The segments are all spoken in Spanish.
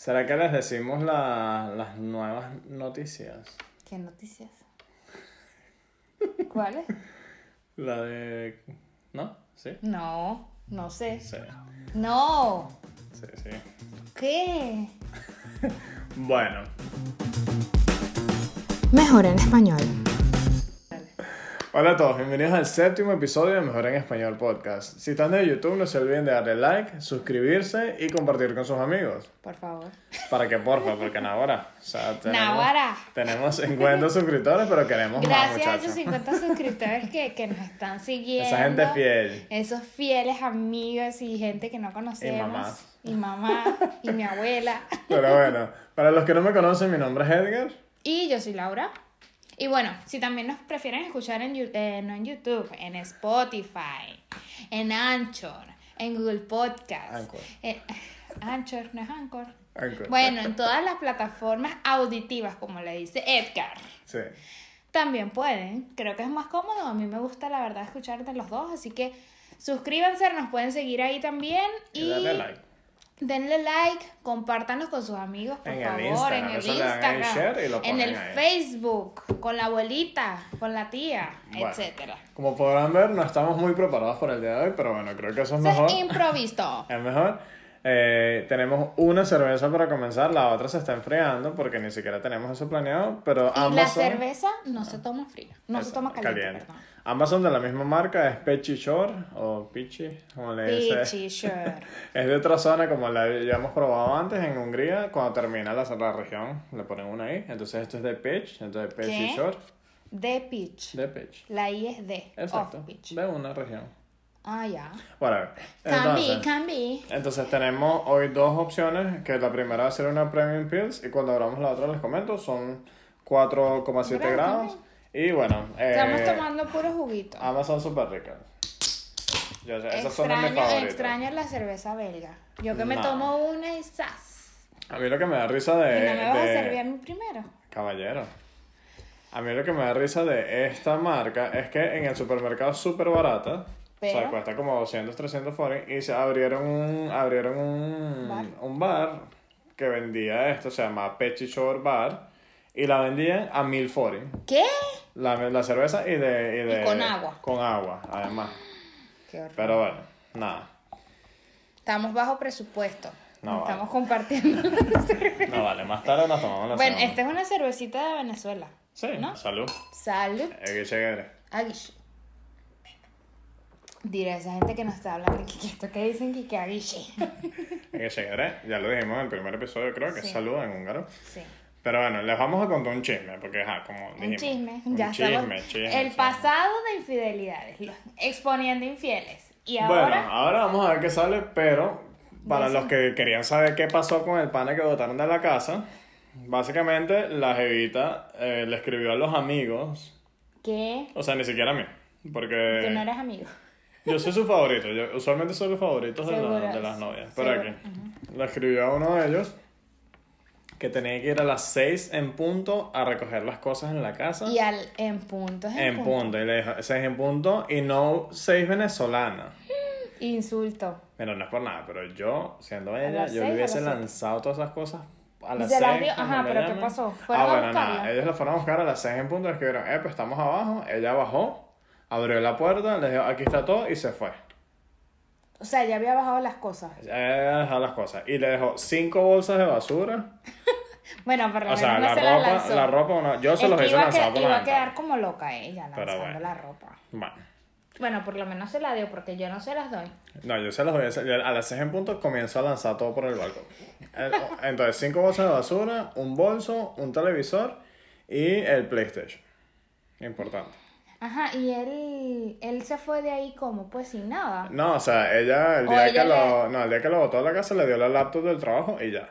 ¿Será que les decimos la- las nuevas noticias? ¿Qué noticias? ¿Cuáles? La de... ¿No? ¿Sí? No, no sé. Sí, No. sí, sí. ¿Qué? Bueno, Mejor en español. Hola a todos, bienvenidos al séptimo episodio de Mejor en Español Podcast. Si están de YouTube, no se olviden de darle like, suscribirse y compartir con sus amigos. Por favor. ¿Para qué, porfa? Porque ahora, o sea, tenemos, Naguará. tenemos 50 suscriptores, pero queremos más, Gracias a esos 50 suscriptores que, que nos están siguiendo. Esa gente fiel. Esos fieles amigos y gente que no conocemos. mamás. Y mamá. y mi abuela. Pero bueno, para los que no me conocen, mi nombre es Edgar. Y yo soy Laura. Y bueno, si también nos prefieren escuchar en, eh, no en YouTube, en Spotify, en Anchor, en Google Podcast. Anchor. en- Anchor, no es Anchor. Anchor. Bueno, en todas las plataformas auditivas, como le dice Edgar. Sí. También pueden. Creo que es más cómodo. A mí me gusta, la verdad, escuchar de los dos. Así que suscríbanse, nos pueden seguir ahí también. Y Y, darle like. Denle like, compártanlo con sus amigos, por En el favor. Instagram, en el Instagram. share y lo en el ahí. Facebook, con la abuelita, con la tía, Bueno. etcétera. Como podrán ver, no estamos muy preparados para el día de hoy, pero bueno, creo que eso es Eso mejor. es improviso. Es mejor. Eh, tenemos una cerveza para comenzar, la otra se está enfriando porque ni siquiera tenemos eso planeado, pero Y la son... cerveza no se toma fría. No se toma caliente, perdón. Ambas son de la misma marca, es Pechi Shore o Pichi, como le. Pichi, sure. Es de otra zona como la ya hemos probado antes en Hungría, cuando termina la, la región, le ponen una ahí. Entonces esto es de Peach, entonces ¿Qué? Shore, De pitch. de Peach. La I es de. Exacto, pitch. de una región. Ah, ya. Whatever. Can be, Entonces, can be. entonces tenemos hoy dos opciones, que la primera va a ser una Premium Pills y cuando abramos la otra les comento, son 4,7 Gracias. grados. Y bueno, eh, Estamos tomando puro juguito. ambas son súper ricas. Yo esas son de mis Extraño, favoritas. extraño la cerveza belga. Yo que me No. tomo una y ¡zas! A mí lo que me da risa de... ¿Y no me vas a de- servir a mí primero? Caballero. A mí lo que me da risa de esta marca es que en el supermercado es súper barata. O sea, Pero- cuesta como 200, 300 foreign. Y se abrieron un, abrieron un Bar. un bar que vendía esto, se llama Pechi Shore Bar. Y la vendían a 1000 foreign. ¿Qué? La, la cerveza y de, y de... Y con agua. Con agua, además. Qué. Pero bueno, nada. Estamos bajo presupuesto. No, Estamos compartiendo. No vale, más tarde nos tomamos la bueno, esta es una cervecita de Venezuela. Sí, ¿no? salud. Salud. Eh, que llegue. Aguish. Diré a esa gente que nos está hablando que, esto que dicen que aguiche. Que llegue. Ya lo dijimos en el primer episodio, creo que Sí. salud en húngaro. Sí. Pero bueno, les vamos a contar un chisme, porque ajá, como Un dijimos. chisme. Un ya chisme, estamos. chisme, el pasado de infidelidades. Exponiendo infieles. Y Bueno, ahora. ahora vamos a ver qué sale, pero para los que querían saber qué pasó con el pana que botaron de la casa, básicamente la jevita eh, le escribió a los amigos, que, o sea, ni siquiera a mí, porque que no eres amigo. yo soy su favorito, yo usualmente soy los favoritos de, la- de las novias, pero seguro, aquí le escribió a uno de ellos que tenía que ir a las 6 en punto a recoger las cosas en la casa. Y al en punto es en, En punto, y le dijo 6 en punto y no 6 venezolana. Insulto. Pero no es por nada, pero yo, siendo ella, yo le hubiese lanzado todas esas cosas a las se las 6. dio- ajá, pero ¿qué pasó? ¿Fueron Ah, bueno, nada, ellos la fueron a buscar a las 6 en punto, escribieron, eh, pues estamos abajo, ella bajó, abrió la puerta, les dijo, aquí está todo y se fue. O sea, ya había bajado las cosas. Ella dejó las cosas y le dejó 5 bolsas de basura. Bueno, por lo O sea, menos la se las ropa, lanzó. la ropa, yo se Es los hice lanzar por iba la a quedar como loca ella Pero lanzando bueno. la ropa. Bueno. Bueno, por lo menos se la dio porque yo no se las doy. No, yo se los voy a las 6 en punto comienzo a lanzar todo por el balcón. Entonces, cinco bolsas de basura, un bolso, un televisor y el PlayStation. Importante. Ajá, y él, él se fue de ahí como, pues sin nada. No, o sea, ella el día ella que le- lo. No, el día que lo botó a la casa le dio la laptop del trabajo y ya.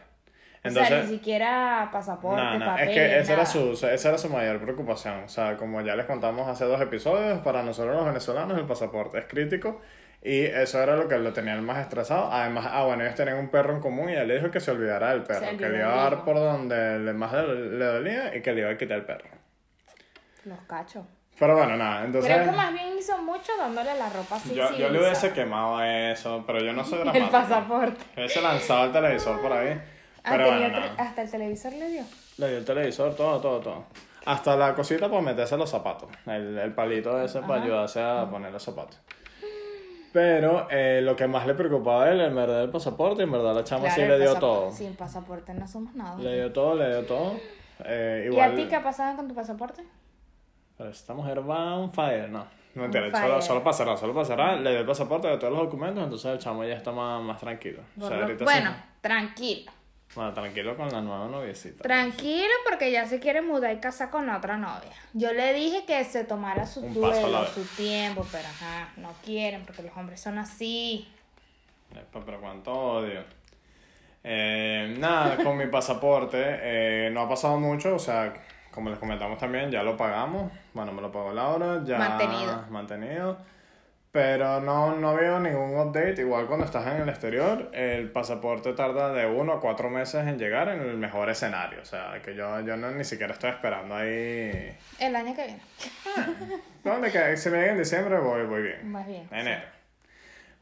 o sea, ni Entonces. siquiera pasaporte, No, no, papeles, es que esa era, su, esa era su mayor preocupación. O sea, como ya les contamos hace dos episodios, para nosotros los venezolanos el pasaporte es crítico y eso era lo que lo tenía el más estresado. Además, ah, bueno, ellos tenían un perro en común y él le dijo que se olvidara del perro, que le iba a dar por donde le más le, le dolía y que le iba a quitar el perro. Los cachos. Pero bueno, nada, entonces... Creo que más bien hizo mucho dándole la ropa así. Yo, yo le hubiese quemado eso, pero yo no soy dramático. El pasaporte. Hubiese lanzado el televisor por ahí. Ah, Pero bueno, hasta el televisor le dio. Le dio el televisor, todo, todo, todo. Hasta la cosita para meterse los zapatos. El, el palito ese para ayudarse a poner los zapatos. Pero eh, lo que más le preocupaba a él, en verdad, el pasaporte, en verdad la chama Claro, sí le dio todo. Sin pasaporte no somos nada. Le dio todo, le dio todo. Eh, ¿Y a ti qué ha pasado con tu pasaporte? Pero esta mujer va on fire, no. No On solo, solo cerrar, solo cerrar, le dio el pasaporte de todos los documentos, entonces el chamo ya está más, más tranquilo. O sea, ahorita bueno, sí- tranquilo. bueno, tranquilo con la nueva noviecita. Tranquilo porque ya se quiere mudar y casar con otra novia. Yo le dije que se tomara su Un a duelo, su tiempo, pero ajá, no quieren porque los hombres son así. Epa, pero cuánto odio. Eh, nada, con mi pasaporte eh, no ha pasado mucho, o sea, como les comentamos también, ya lo pagamos. Bueno, me lo pagó Laura, ya Mantenido. mantenido. Pero no, no veo ningún update. Igual cuando estás en el exterior, el pasaporte tarda de uno a cuatro meses en llegar en el mejor escenario. O sea, que yo, yo no, ni siquiera estoy esperando ahí. El año que viene. Donde que si me llega en diciembre voy, voy bien. Más bien. Enero.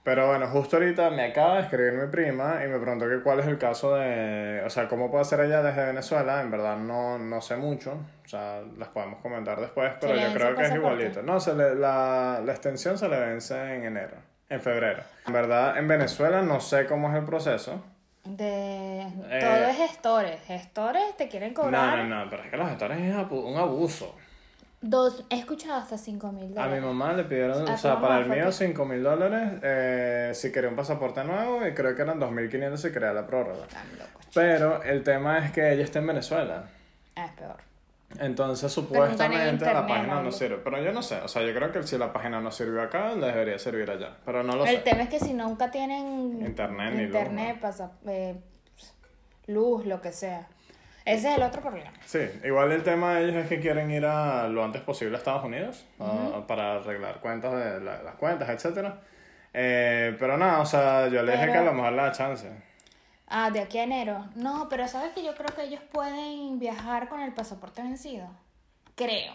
Pero bueno, justo ahorita me acaba de escribir mi prima y me preguntó que cuál es el caso de, o sea, cómo puede hacer ella desde Venezuela. En verdad no, no sé mucho, o sea, las podemos comentar después, pero yo creo que es igualito. No, se le- la, la extensión se le vence en enero, en febrero. En verdad, en Venezuela no sé cómo es el proceso. De... Eh, Todo es gestores. Gestores te quieren No, cobrar. no, no, pero es que los gestores es un abuso. Dos... He escuchado hasta 5 mil A mi dólares. mamá le pidieron, o sea, para el mío que- 5 mil dólares eh, si quería un pasaporte nuevo y creo que eran 2.500 si quería la prórroga. Chico. Pero el tema es que ella está en Venezuela. Ah, es peor. Entonces en supuestamente internet, la página no ¿no? sirve. Pero yo no sé, o sea, yo creo que si la página no sirvió acá, le debería servir allá. Pero no lo El sé. tema es que si nunca tienen Internet ni luz, internet, ¿no? pasa, eh, luz, lo que sea. Ese es el otro problema. Sí, igual el tema de ellos es que quieren ir a lo antes posible a Estados Unidos para arreglar cuentas de la- las cuentas, etcétera. Eh, pero nada, o sea, yo le dije que a lo mejor le da chance. Ah, de aquí a enero. No, pero sabes que yo creo que ellos pueden viajar con el pasaporte vencido. Creo.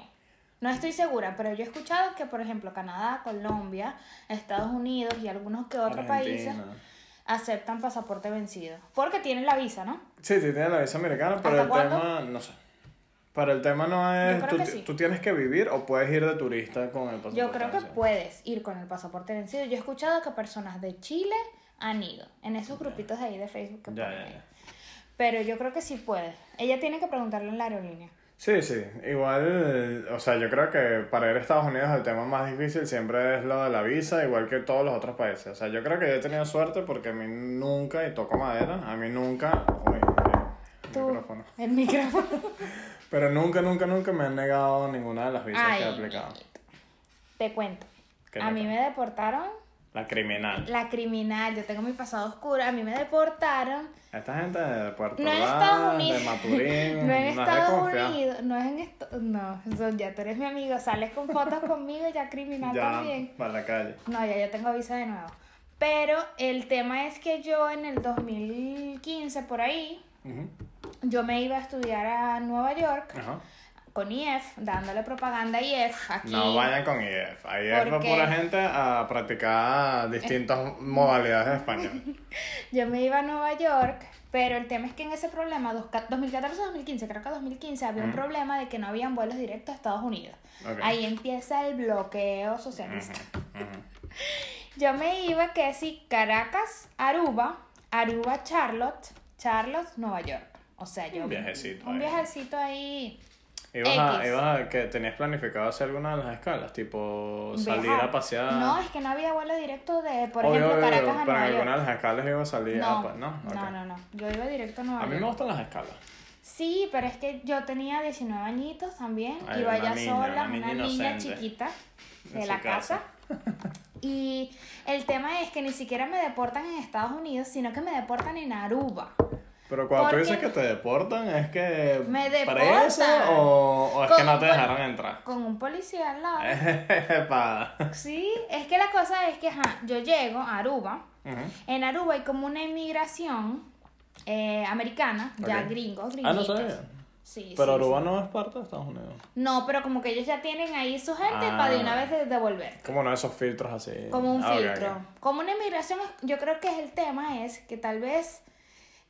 No estoy segura, pero yo he escuchado que, por ejemplo, Canadá, Colombia, Estados Unidos y algunos que otros países. Aceptan pasaporte vencido. Porque tienen la visa, ¿no? Sí, sí, tiene la visa americana, pero ¿Hasta el cuándo? tema, no sé. Pero el tema no es, tú, que sí. tú tienes que vivir o puedes ir de turista con el pasaporte. Yo creo que vencido. puedes ir con el pasaporte vencido. Yo he escuchado que personas de Chile han ido en esos grupitos de ahí de Facebook que Ya, ya. Pero yo creo que sí puede. Ella tiene que preguntarle en la aerolínea. Sí, sí, igual, o sea, yo creo que para ir a Estados Unidos el tema más difícil siempre es lo de la visa, igual que todos los otros países. O sea, yo creo que yo he tenido suerte porque a mí nunca, y toco madera, a mí nunca, uy, el Tú, micrófono. el micrófono. Pero nunca, nunca, nunca me han negado ninguna de las visas que he aplicado. Te cuento. ¿Qué A mí me deportaron La criminal. la criminal. Yo tengo mi pasado oscuro. A mí me deportaron. Esta gente de Puerto No en Estados Unidos. de Maturín, No en Estados. Unidos. No es en esto. No, ya tú eres mi amigo. Sales con fotos conmigo, ya criminal Ya, también. para la calle. No, ya yo tengo visa de nuevo. Pero el tema es que yo en el 2015, por ahí, yo me iba a estudiar a Nueva York Ajá. Con IF, dándole propaganda a IF aquí. No vayan con IF. Ahí es ¿Por qué? pura gente a practicar distintas modalidades de español. Yo me iba a Nueva York, pero el tema es que en ese problema, dos- 2014-2015, creo que 2015, había un problema de que no habían vuelos directos a Estados Unidos. Ahí empieza el bloqueo socialista. Yo me iba que sí, Caracas, Aruba, Aruba, Charlotte, Charlotte, Nueva York. O sea, yo... Un viajecito Un ahí. viajecito ahí. ¿Ibas a, ibas a que tenías planificado hacer alguna de las escalas? Tipo salir viajar. a pasear. No, es que no había vuelo directo de, por Obvio, ejemplo, Caracas a pero en Nueva York. alguna de las escalas iba a salir. No, ah, pues, no, Ok. no, no, no. Yo iba directo a Nueva A mí York. me gustan las escalas. Sí, pero es que yo tenía 19 añitos también. Ay, iba ya niña, sola, una niña niña, chiquita En de su la casa. casa. Y el tema es que ni siquiera me deportan en Estados Unidos, sino que me deportan en Aruba. Pero cuando tú dices que te deportan, ¿es que Me deportan. o, o es que no te dejaron entrar? Con un policía al lado. Sí, es que la cosa es que ajá, yo llego a Aruba. En Aruba hay como una inmigración eh, americana, ya gringos, Ah, no gringuitos. sabía. Sí, Pero sí, Aruba sí. no es parte de Estados Unidos. No, pero como que ellos ya tienen ahí su gente Ah. para de una vez de- devolver. Como de esos filtros así. Como un Ah, filtro. Como una inmigración, yo creo que es el tema es que tal vez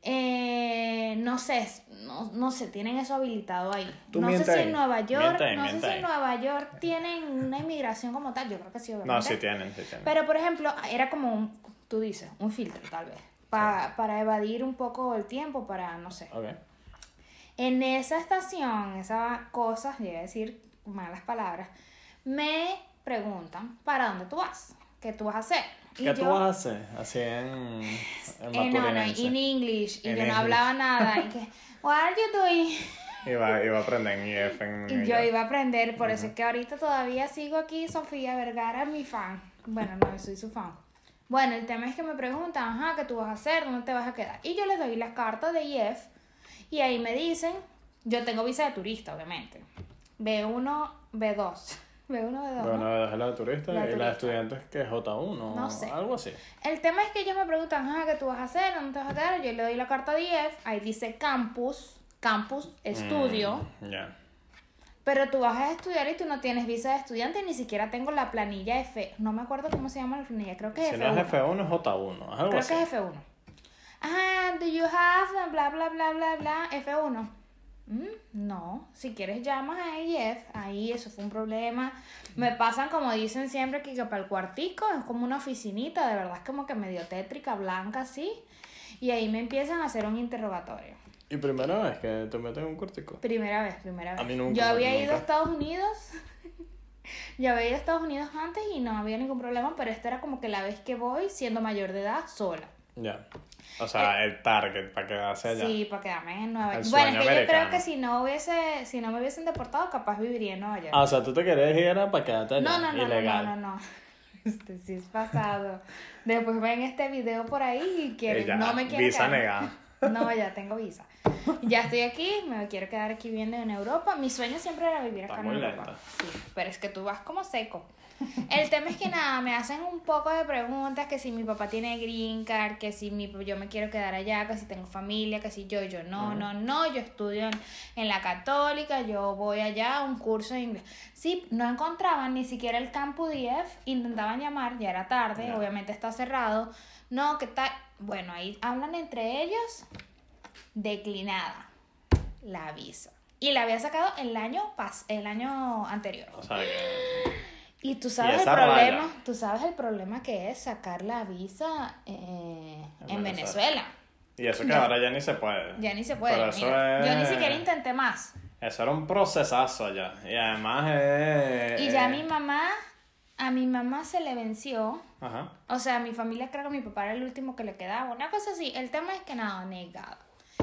Eh, no sé, no, no sé, tienen eso habilitado ahí. Tú no sé si en Nueva York, no sé si en Nueva York tienen una inmigración como tal, yo creo que sí, obviamente. No, sí tienen, sí tienen. Pero, por ejemplo, era como un, tú dices, un filtro tal vez, pa- para evadir un poco el tiempo, para, no sé. En esa estación, esas cosas, llegué a decir malas palabras, me preguntan, ¿para dónde tú vas? ¿Qué tú vas a hacer? Y ¿Qué tú yo- vas a hacer? Así en, en eh, no, no, in English, y En yo no English. hablaba nada, y que, what are you doing? Iba, iba a aprender en IF en yo iba a aprender, por eso es que ahorita todavía sigo aquí, Sofía Vergara, mi fan. Bueno, no, soy su fan. Bueno, el tema es que me preguntan, ajá, ¿qué tú vas a hacer? ¿Dónde te vas a quedar? Y yo les doy las cartas de IF y ahí me dicen, yo tengo visa de turista, obviamente. B1, B2. B1, B2. Bueno, ¿no? es la de turista La y la turista. de estudiantes que es J1 No sé. algo así. El tema es que ellos me preguntan, ajá, ¿qué tú vas a hacer? ¿Dónde te vas a quedar? Yo le doy la carta de IF, ahí dice campus, campus, estudio. Mm, Ya. Pero tú vas a estudiar y tú no tienes visa de estudiante, ni siquiera tengo la planilla F. No me acuerdo cómo se llama la planilla, creo que es Si F1. no es F1, es J1. Algo creo así. que es F1. Ajá, do you have bla bla bla bla bla F1? Mm, no, si quieres llamas a IF, ahí eso fue un problema. Me pasan como dicen siempre que, que para el cuartico es como una oficinita, de verdad es como que medio tétrica, blanca así. Y ahí me empiezan a hacer un interrogatorio. Y primera vez que te meten en un cortico. Primera vez, primera vez. A mí nunca, Yo había ido a Estados Unidos. Yo había ido a Estados Unidos antes y no había ningún problema, pero esta era como que la vez que voy siendo mayor de edad sola. Ya. O sea, el target para quedarse allá. Eh, Sí, para quedarme en Nueva York. Bueno, es que yo creo americano. que si no hubiese, si no me hubiesen deportado, capaz viviría en Nueva York. Ah, o sea, tú te querías ir era para quedarte allá. no, no, no, Ilegal. no, no, no. Este sí es pasado. Después ven este video por ahí y quieren, Ella, no me quieren visa negada. No, ya tengo visa. Ya estoy aquí, me quiero quedar aquí viviendo en Europa. Mi sueño siempre era vivir acá Está en muy Europa. lenta. Sí, pero es que tú vas como seco. El tema es que nada, me hacen un poco de preguntas, que si mi papá tiene green card, que si mi, yo me quiero quedar allá, que si tengo familia, que si yo, yo no, no, no, yo estudio en, en la católica, yo voy allá a un curso de inglés. Sí, no encontraban ni siquiera el campus DF, intentaban llamar, ya era tarde, obviamente está cerrado. No, ¿qué tal? Bueno, ahí hablan entre ellos, declinada la visa. Y la había sacado el año, pas el año anterior. O sea, que... Y tú sabes el problema, tú sabes el problema que es sacar la visa eh, En en Venezuela. Venezuela. Y eso que Ya. ahora ya ni se puede. Ya ni se puede. Pero eso mira. Yo ni siquiera intenté más. Eso era un procesazo allá. Y además es... Y ya eh, mi mamá, a mi mamá se le venció. Ajá. O sea, a mi familia creo que mi papá era el último que le quedaba. Una cosa así. El tema es que nada, negado.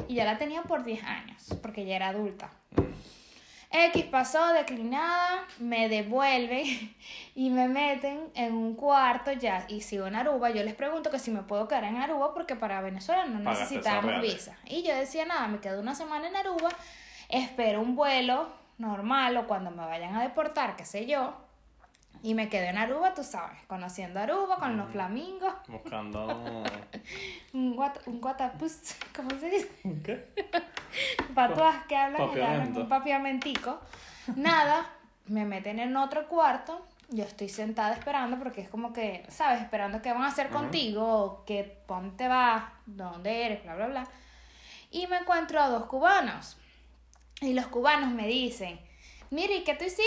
Y ya la tenía por 10 años, porque ya era adulta. X pasó, declinada, me devuelve y me meten en un cuarto ya y sigo en Aruba. Yo les pregunto que si me puedo quedar en Aruba porque para Venezuela no Pagaste reales. visa. Y yo decía, nada, me quedo una semana en Aruba, espero un vuelo normal o cuando me vayan a deportar, qué sé yo. Y me quedo en Aruba, tú sabes, conociendo Aruba con los flamingos, Buscando... un, guat un guatapus, ¿cómo se dice? ¿Qué? patuas que hablan, que hablan un papiamentico. Nada, me meten en otro cuarto. Yo estoy sentada esperando porque es como que, ¿sabes? Esperando qué van a hacer contigo, que dónde vas, dónde eres, bla, bla, bla. Y me encuentro a dos cubanos. Y los cubanos me dicen, mire, ¿y qué tú hiciste?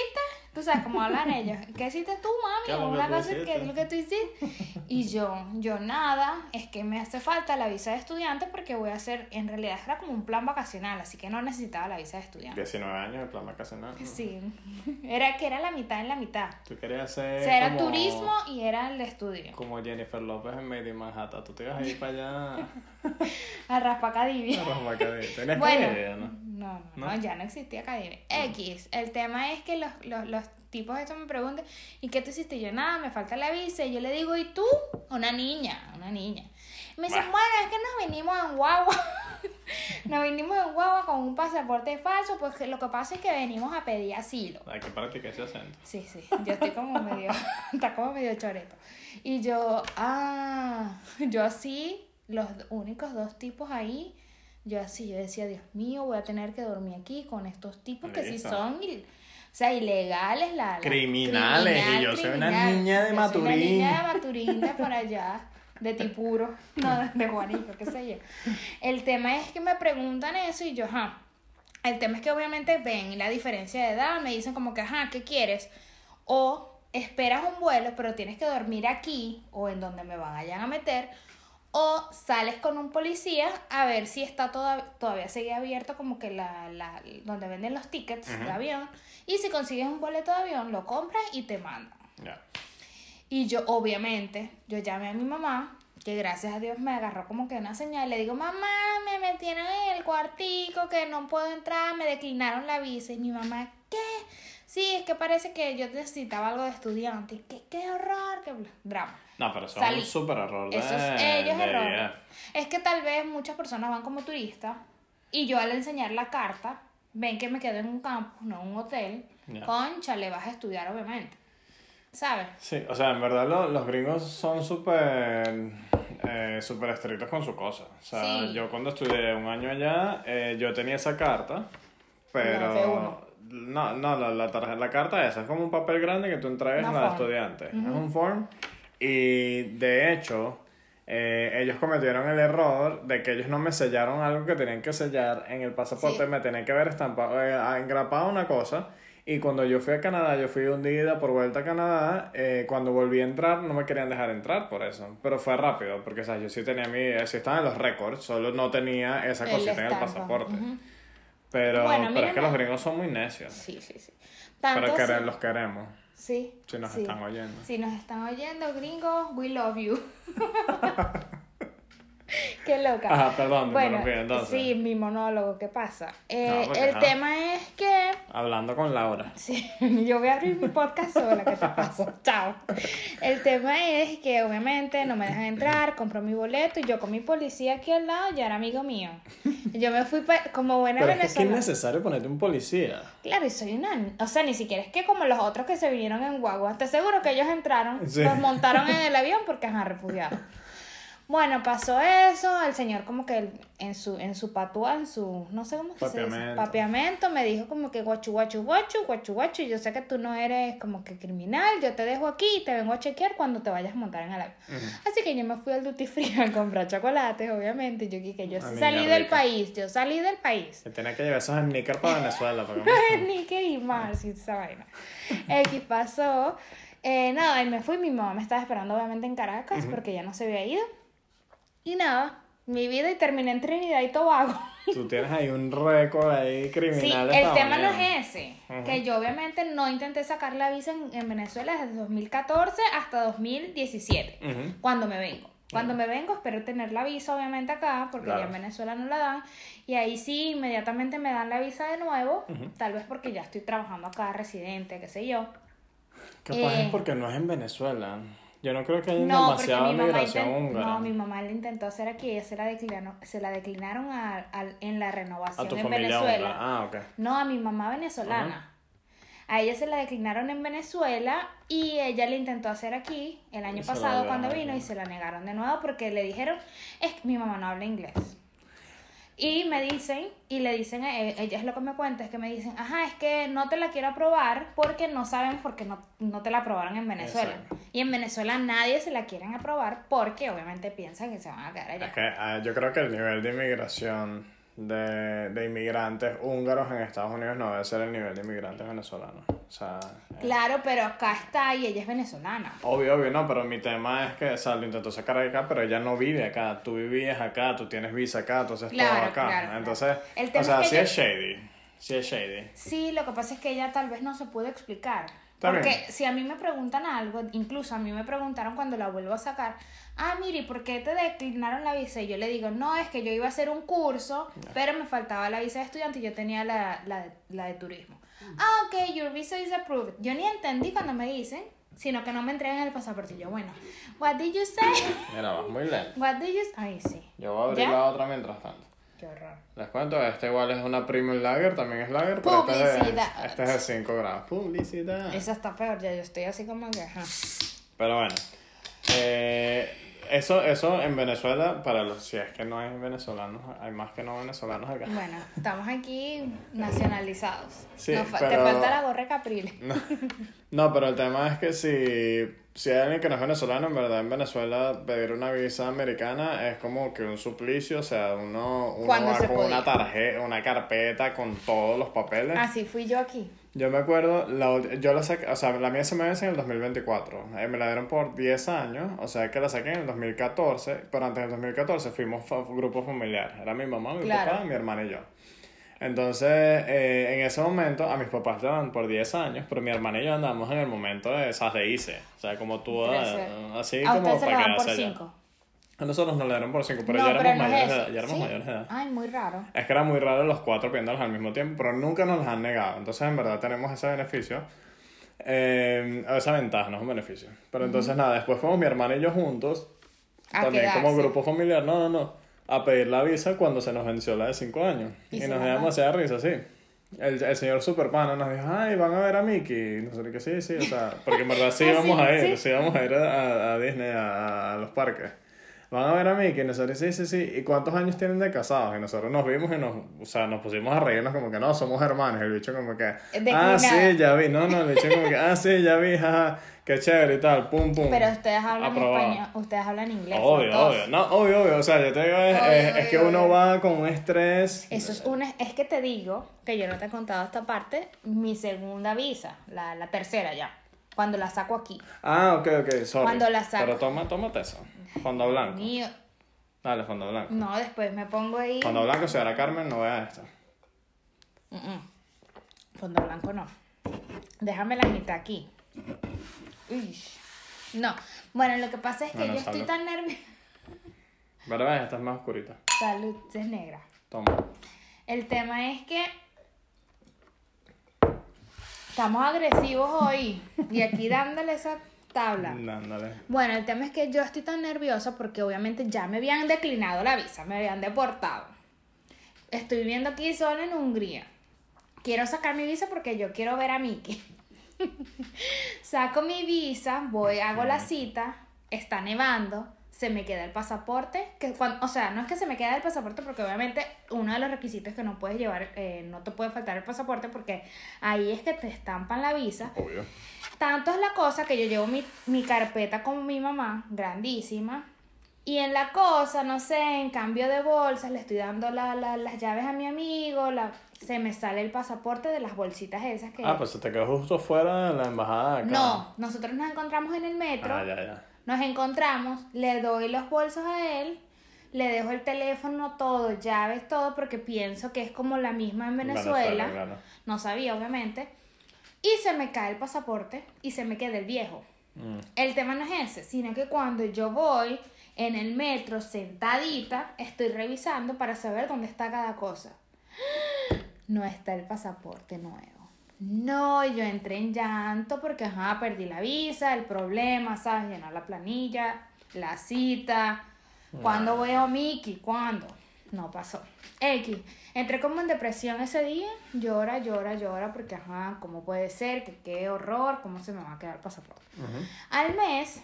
Tú sabes cómo hablan ellos. ¿Qué hiciste tú, ¿Qué es mami? Una que cosa, ¿qué es hiciste? lo que tú hiciste? Y yo, yo nada, es que me hace falta la visa de estudiante porque voy a hacer, en realidad era como un plan vacacional, así que no necesitaba la visa de estudiante. 19 años de plan vacacional. ¿no? Sí, era que era la mitad en la mitad. Tú querías hacer O sea, era como- turismo y era el de estudio. Como Jennifer López en Made in Manhattan. Tú te ibas a ir para allá A Raspacadivia. a Rasmacadí. ¿Tenías Bueno, que ir, no? No, no, ¿No? ya no existía Cadive. X, el tema es que los, los, los tipos estos me preguntan, ¿y qué tú hiciste? Yo, nada, me falta la visa. Y yo le digo, ¿y tú? Una niña, una niña. Y me dicen, bueno, es que nos vinimos en guagua. nos vinimos en guagua con un pasaporte falso, pues lo que pasa es que venimos a pedir asilo. Hay que practicar ese acento. Sí, sí, yo estoy como medio, está como medio choreto. Y yo, ah, yo así, los únicos dos tipos ahí, yo así, yo decía, Dios mío, voy a tener que dormir aquí con estos tipos que si Listo. son, o sea, ilegales, la, la- Criminales, y yo soy una niña de Yo soy Maturín. una niña de Maturín de por allá. de tipuro, no, de Juanito, qué sé yo. El tema es que me preguntan eso y yo, ajá. El tema es que obviamente ven la diferencia de edad, me dicen como que, ajá, ¿qué quieres? O esperas un vuelo, pero tienes que dormir aquí o en donde me vayan a meter. O sales con un policía a ver si está toda, todavía sigue abierto como que la, la, donde venden los tickets de avión. Y si consigues un boleto de avión, lo compras y te mandan. Ya. Y yo, obviamente, yo llamé a mi mamá, que gracias a Dios me agarró como que una señal. Le digo, mamá, me metieron en el cuartico, que no puedo entrar, me declinaron la visa. Y mi mamá, ¿qué? Sí, es que parece que yo necesitaba algo de estudiante. ¿Qué, qué horror? ¿Qué drama? No, pero eso Salí. es un súper error de, Eso es ellos de error. IF. Es que tal vez muchas personas van como turistas y yo al enseñar la carta ven que me quedo en un campus, no en un hotel. Concha, le vas a estudiar obviamente. ¿Sabes? Sí, o sea, en verdad lo- los gringos son súper eh, súper estrictos con su cosa. O sea, Sí. yo cuando estudié un año allá, eh, yo tenía esa carta, pero... F1. No, no, la, la, la carta esa es como un papel grande que tú entregas a la form. estudiante. Es un form. Y de hecho, eh, ellos cometieron el error de que ellos no me sellaron algo que tenían que sellar en el pasaporte. Sí. Me tenían que ver estampado, eh, engrapado una cosa. Y cuando yo fui a Canadá, yo fui un día por vuelta a Canadá. eh, cuando volví a entrar, no me querían dejar entrar por eso. Pero fue rápido, porque ¿sabes? yo sí tenía mi. eh, Sí estaba en los récords, solo no tenía esa El cosita en el pasaporte. Pero, Bueno, pero es que los gringos son muy necios. Sí, sí, sí. Pero así- los queremos. Sí. Si nos sí. están oyendo. Si nos están oyendo, gringos, we love you. Qué loca. Ajá, perdón, bueno, interrumpí, entonces. sí, mi monólogo, ¿qué pasa? Eh, No, porque, el ajá. tema es que Hablando con Laura. Sí, yo voy a abrir mi podcast sola, ¿qué te pasa? Chao. El tema es que obviamente no me dejan entrar, compro mi boleto y yo con mi policía aquí al lado ya era amigo mío. Yo me fui como buena Pero es que es venezolana. innecesario ponerte un policía. Claro, y soy una... O sea, ni siquiera es que como los otros que se vinieron en guagua. Te seguro que ellos entraron, Sí. los montaron en el avión porque han refugiados. Bueno, pasó eso, el señor como que en su, en su patua, en su, no sé cómo se dice, Papiamento. me dijo como que guachu, guachu, guachu, guachu, guachu, yo sé que tú no eres como que criminal, yo te dejo aquí y te vengo a chequear cuando te vayas a montar en el avión. Así que yo me fui al duty free a comprar chocolates, obviamente, yo que yo salí del país, yo salí del país. Que tenía que llevar esos sneakers para Venezuela. Ni que ir mal, si esa vaina. X pasó. Eh, nada, y me fui. Mi mamá me estaba esperando, obviamente, en Caracas porque ya no se había ido. Y nada, mi vida y terminé en Trinidad y Tobago. Tú tienes ahí un récord ahí criminal. Sí, el tema no es ese. Que yo, obviamente, no intenté sacar la visa en, en Venezuela desde 2014 hasta 2017, Ujú. cuando me vengo. Cuando me vengo, espero tener la visa, obviamente, acá, porque Claro. ya en Venezuela no la dan. Y ahí sí, inmediatamente me dan la visa de nuevo, tal vez porque ya estoy trabajando acá, residente, qué sé yo. Capaz Eh. es porque no es en Venezuela. Yo no creo que haya No, demasiada migración húngara. no, mi mamá le intentó hacer aquí, ella se la declinó, se la declinaron a- al- en la a renovación tu en familia Venezuela. húngara. Ah. No, a mi mamá venezolana. A ella se la declinaron en Venezuela y ella le intentó hacer aquí el año Y la pasado cuando vino y se la negaron de nuevo porque le dijeron, es que mi mamá no habla inglés. Y me dicen, y le dicen, e- ella es lo que me cuenta, es que me dicen, ajá, es que no te la quiero aprobar porque no saben por qué no, no te la aprobaron en Venezuela. Exacto. Y en Venezuela nadie se la quieren aprobar porque obviamente piensan que se van a quedar allá. Es que ah, yo creo que el nivel de inmigración de, de inmigrantes húngaros en Estados Unidos no debe ser el nivel de inmigrantes venezolanos. O sea, eh, Claro, pero acá está y ella es venezolana. obvio, obvio, no, pero mi tema es que, o sea, lo intentó sacar de acá, pero ella no vive acá. Tú vivías acá, tú tienes visa acá, tú haces todo Claro, acá. claro, claro. Entonces, o sea, es que sí ella- es shady. Sí es shady. Sí, lo que pasa es que ella tal vez no se pudo explicar. Está Porque bien. si a mí me preguntan algo, incluso a mí me preguntaron cuando la vuelvo a sacar, ah, mire, ¿por qué te declinaron la visa? Y yo le digo, no, es que yo iba a hacer un curso, pero me faltaba la visa de estudiante y yo tenía la, la, de- la de turismo. Ah, ok, your visa is approved. Yo ni entendí cuando me dicen, sino que no me entregan el pasaporte. Y yo, bueno, what did you say? Mira, vas muy lento. What did you Ay, sí. Yo voy a abrir ¿Ya? la otra mientras tanto. Qué horror. Les cuento, este igual es una premium lager, también es lager, pero este es, de, Publicidad. este es de 5 grados. Publicidad. Esa está peor, ya yo estoy así como que, ajá. Pero bueno, eh, eso, eso en Venezuela, para los, si es que no hay venezolanos, hay más que no venezolanos acá. Bueno, estamos aquí nacionalizados. Sí, Nos fa- Te pero- falta la gorra Capriles. No, no, pero el tema es que si, si hay alguien que no es venezolano, en verdad en Venezuela pedir una visa americana es como que un suplicio, o sea, uno, uno va se con podía. una tarjeta, una carpeta con todos los papeles. Así fui yo aquí. Yo me acuerdo, la, yo la saqué, o sea, la mía se me vence en el 2024. Eh, me la dieron por 10 años, o sea que la saqué en el 2014, pero antes del 2014 fuimos fa- grupo familiar. Era mi mamá, mi Claro. papá, mi hermana y yo. Entonces, eh, en ese momento, a mis papás le dan por 10 años, pero mi hermana y yo andamos en el momento de esas de ICE. O sea, como tú, Trece. eh, así A como ustedes se para dan por quedarse allá. 5. A nosotros nos le dieron por 5, pero no, ya éramos pero no mayores es edad. Ya éramos ¿Sí? mayores de edad. Ay, muy raro. Es que era muy raro los cuatro pidiéndolos al mismo tiempo, pero nunca nos los han negado. Entonces, en verdad, tenemos ese beneficio. Eh, esa ventaja, no es un beneficio. Pero entonces, nada, después fuimos mi hermana y yo juntos, A también como quedarse. grupo familiar, no, no, no, a pedir la visa cuando se nos venció la de 5 años. Y nos dio demasiada risa, sí. El, el señor Superpano nos dijo, ay, van a ver a Mickey. Y nosotros que sí, sí, o sea, porque en verdad sí Ah, íbamos a ir, sí. íbamos a ir a, a Disney, a, a los parques. Van a ver a Mickey, y nosotros sí, sí, sí. ¿Y cuántos años tienen de casados? Y nosotros nos vimos y nos, o sea, nos pusimos a reírnos como que no, somos hermanos. El bicho como que, ah, sí, ya vi. No, no, el bicho como que, ah, sí, ya vi, jaja, qué chévere y tal, pum, pum. Pero ustedes hablan Aprobado. español, ustedes hablan inglés. Obvio, obvio. No, obvio, obvio. O sea, yo te digo, es, Obvio, es- es obvio, que uno va con un estrés. Eso es una, es que te digo, que yo no te he contado esta parte, mi segunda visa, la, la tercera ya, cuando la saco aquí. Ah, ok, ok, sorry. Cuando la saco. Pero toma, tómate eso. Fondo blanco. Mío, Dale, fondo blanco. no, después me pongo ahí. Fondo blanco, señora Carmen, no vea esto. Mm, mm. Fondo blanco no. Déjame la mitad aquí. Uy. No. Bueno, lo que pasa es que Bueno, yo estoy tan nerviosa. Pero ves, esta es más oscurita. Salud, es negra. Toma. El tema es que estamos agresivos hoy y aquí dándole esa tabla. Ándale. Bueno, el tema es que yo estoy tan nerviosa porque obviamente ya me habían declinado la visa, me habían deportado. Estoy viviendo aquí sola en Hungría. Quiero sacar mi visa porque yo quiero ver a Mickey. Saco mi visa, voy, hago la cita, está nevando, se me queda el pasaporte, que cuan- o sea, no es que se me queda el pasaporte porque obviamente uno de los requisitos es que no puedes llevar, eh, no te puede faltar el pasaporte porque ahí es que te estampan la visa. Obvio. Tanto es la cosa que yo llevo mi, mi carpeta con mi mamá, grandísima. Y en la cosa, no sé, en cambio de bolsas, le estoy dando la- la- las llaves a mi amigo, la, se me sale el pasaporte de las bolsitas esas que... Ah, pues se te quedó justo fuera de la embajada acá. no, nosotros nos encontramos en el metro, Ah, ya, ya. nos encontramos, le doy los bolsos a él, le dejo el teléfono, todo, llaves, todo, porque pienso que es como la misma en Venezuela. Venezuela, claro. No sabía, obviamente. Y se me cae el pasaporte y se me queda el viejo. Mm. El tema no es ese, sino que cuando yo voy en el metro sentadita, estoy revisando para saber dónde está cada cosa. No está el pasaporte nuevo. No, yo entré en llanto porque, ajá, perdí la visa, el problema, ¿sabes? Llenar la planilla, la cita. ¿Cuándo voy a Mickey? ¿Cuándo? No pasó. X. Entré como en depresión ese día. Llora, llora, llora porque, ajá, ¿cómo puede ser? Que qué horror, ¿cómo se me va a quedar el pasaporte? Al mes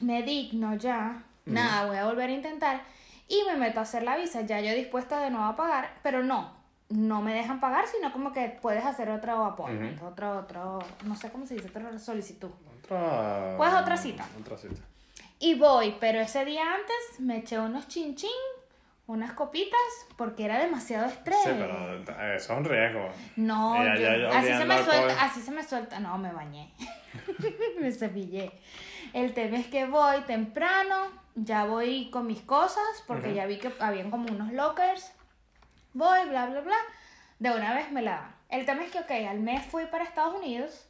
me digno ya, nada, voy a volver a intentar y me meto a hacer la visa, ya yo dispuesta de nuevo a pagar, pero no, no me dejan pagar, sino como que puedes hacer otro appointment, otro, otro, no sé cómo se dice, otra solicitud. Otra... Pues otra cita. Otra cita. Y voy, pero ese día antes me eché unos chin chin, unas copitas, porque era demasiado estrés. Sí, pero eh, eso es un riesgo. No, Ya, yo- ya, ya así se me suelta, así se me suelta, no, me bañé, me cepillé. El tema es que voy temprano, ya voy con mis cosas, porque ya vi que habían como unos lockers, voy, bla, bla, bla, de una vez me la dan. El tema es que, ok, al mes fui para Estados Unidos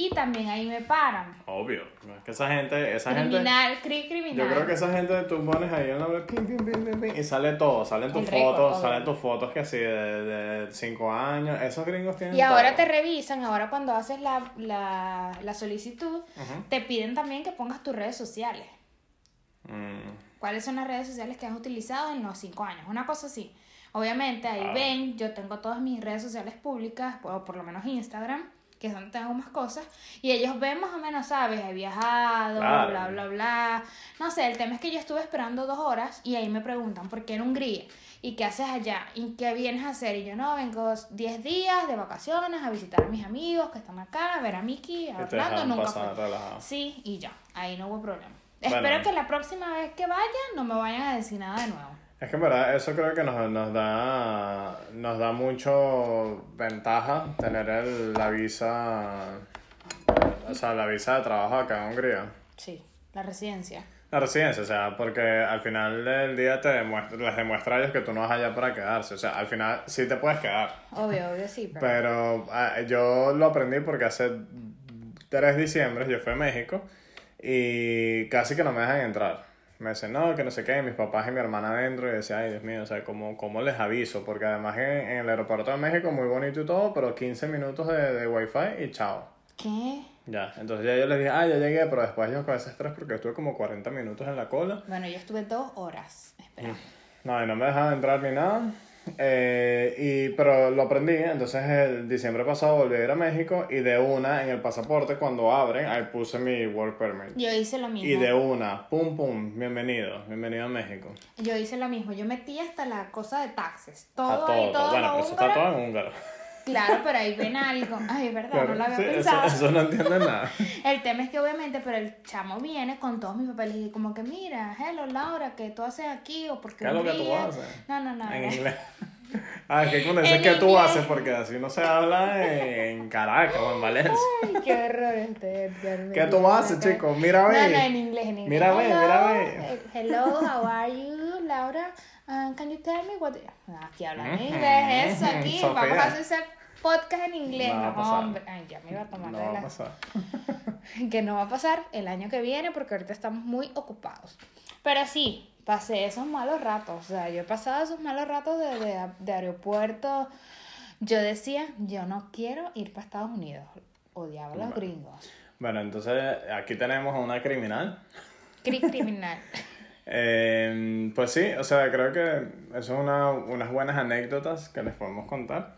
y también ahí me paran. Obvio. Es que esa gente, esa gente... Criminal, cri criminal. Yo creo que esa gente tú pones ahí en la pim, pim, pim, pim, y sale todo, salen tus fotos, salen tus fotos que así de, de cinco años, esos gringos tienen Y ahora todo. te revisan, ahora cuando haces la, la, la solicitud, te piden también que pongas tus redes sociales. Mm, cuáles son las redes sociales que has utilizado en los cinco años, una cosa así. Obviamente ahí Ah. ven, yo tengo todas mis redes sociales públicas, o por lo menos Instagram, que es donde tengo más cosas, y ellos ven más o menos, ¿sabes? He viajado, Claro. bla, bla, bla. No sé, el tema es que yo estuve esperando dos horas y ahí me preguntan, ¿por qué en Hungría? ¿Y qué haces allá? ¿Y qué vienes a hacer? Y yo, no, vengo 10 días de vacaciones a visitar a mis amigos que están acá, a ver a Mickey, a Y te Orlando, dejan nunca pasar fui. relajado. Sí, y ya, ahí no hubo problema. Bueno. Espero que la próxima vez que vaya no me vayan a decir nada de nuevo. Es que en verdad eso creo que nos, nos da nos da mucho ventaja tener el, la visa o sea la visa de trabajo acá en Hungría. Sí, la residencia. La residencia, o sea, porque al final del día te demuestra, les demuestra a ellos que tú no vas allá para quedarse. O sea, al final sí te puedes quedar. Obvio, obvio, sí, pero... Pero ah, yo lo aprendí porque hace tres diciembre yo fui a México y casi que no me dejan entrar. Me dicen, no, que no sé qué, mis papás y mi hermana adentro y decía, ay Dios mío, o sea, ¿cómo, cómo les aviso? Porque además en, en el aeropuerto de México muy bonito y todo, pero 15 minutos de, de wifi y chao. ¿Qué? Ya, entonces ya yo les dije, ah, ya llegué, pero después yo con ese estrés porque estuve como 40 minutos en la cola. Bueno, yo estuve dos horas esperando. No, y no me dejaban entrar ni nada. Eh, y, pero lo aprendí, entonces el diciembre pasado volví a ir a México y de una en el pasaporte cuando abren, ahí puse mi work permit. Yo hice lo mismo. Y de una, pum pum, bienvenido, bienvenido a México. Yo hice lo mismo. Yo metí hasta la cosa de taxes. A Todo todo, ahí, todo bueno, pero eso está todo en húngaro. Claro, pero ahí ven algo. Ay, verdad, no lo había Sí, pensado. eso no entiende nada. El tema es que obviamente, pero el chamo viene con todos mis papeles y como que mira, hello Laura, ¿qué tú haces aquí? O porque ¿Qué es lo que tú haces? No, no, no. En inglés. Ah, es que cuando dices que tú haces, porque así no se habla en Caracas o en Valencia. Ay, qué horror este Edgar. ¿Qué tú haces, una chico? Mira, ve. no, en inglés, en inglés. Mira, ve, mira, ve. eh, Hello, how are you, Laura? Um, can you tell me what... Aquí hablan inglés, eso aquí. Sofía. Vamos a hacer podcast en inglés. No va a No, pasar. hombre. Ay, ya me iba a tomar No de va a pasar. que no va a pasar el año que viene porque ahorita estamos muy ocupados. Pero sí, pasé esos malos ratos. O sea, yo he pasado esos malos ratos de, de, de aeropuerto. Yo decía, yo no quiero ir para Estados Unidos. Odiaba a los gringos. Bueno, entonces aquí tenemos a una criminal. Cri- Criminal. Eh, pues sí, o sea, creo que eso es una, unas buenas anécdotas que les podemos contar.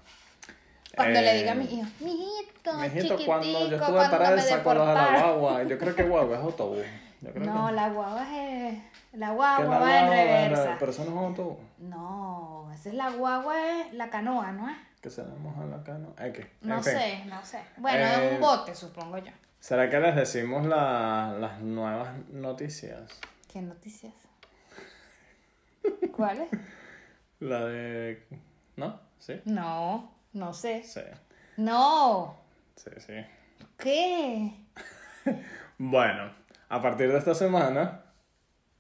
Cuando Eh, le diga a mi hijo, mijito, Mijito, chiquitico, cuando yo estuve para el saco de la deportaron". guagua, yo creo que guagua es autobús. Yo creo No, que, la guagua es... La guagua la va en era- reversa. Pero eso no es autobús. No, esa es la guagua, es la canoa, ¿no es? Que se le moja la cano. ¿Eh, qué? No En fin. sé, no sé. Bueno, Eh, es un bote, supongo yo. ¿Será que les decimos la- las nuevas noticias? ¿Qué noticias? ¿Cuáles? La de... ¿No? ¿Sí? No, no sé. Sí, No. sí, sí. ¿Qué? Bueno, a partir de esta semana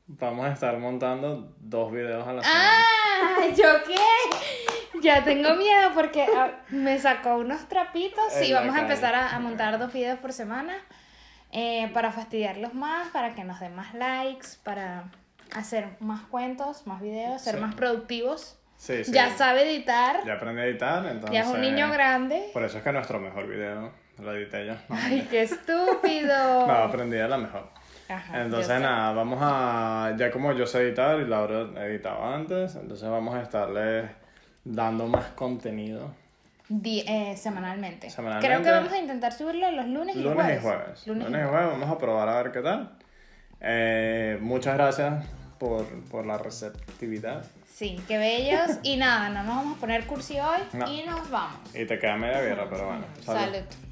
vamos a estar montando dos videos a la semana. ¡Ah! ¿Yo qué? Ya tengo miedo porque ah, me sacó unos trapitos. Sí, vamos a empezar a, a montar dos videos por semana eh, para fastidiarlos más, para que nos den más likes, para hacer más cuentos, más videos, ser Sí. más productivos. Sí, sí. Ya sabe editar, Ya aprendí a editar, entonces... ya es un niño grande. Por eso es que nuestro mejor video lo edité yo. ¡Ay, qué estúpido! no, aprendí de la mejor. Ajá, Entonces nada, vamos a... Ya como yo sé editar y Laura editaba antes, entonces vamos a estarles dando más contenido. Di- eh, semanalmente. Semanalmente. Creo que vamos a intentar subirlo los lunes y Lunes jueves. y jueves. Lunes Lunes, y y jueves vamos a probar a ver qué tal. Eh, muchas gracias por, por la receptividad. Sí, qué bellos. Y nada, no nos vamos a poner cursi hoy No. y nos vamos. Y te queda media guerra, pero bueno. salud. Salud.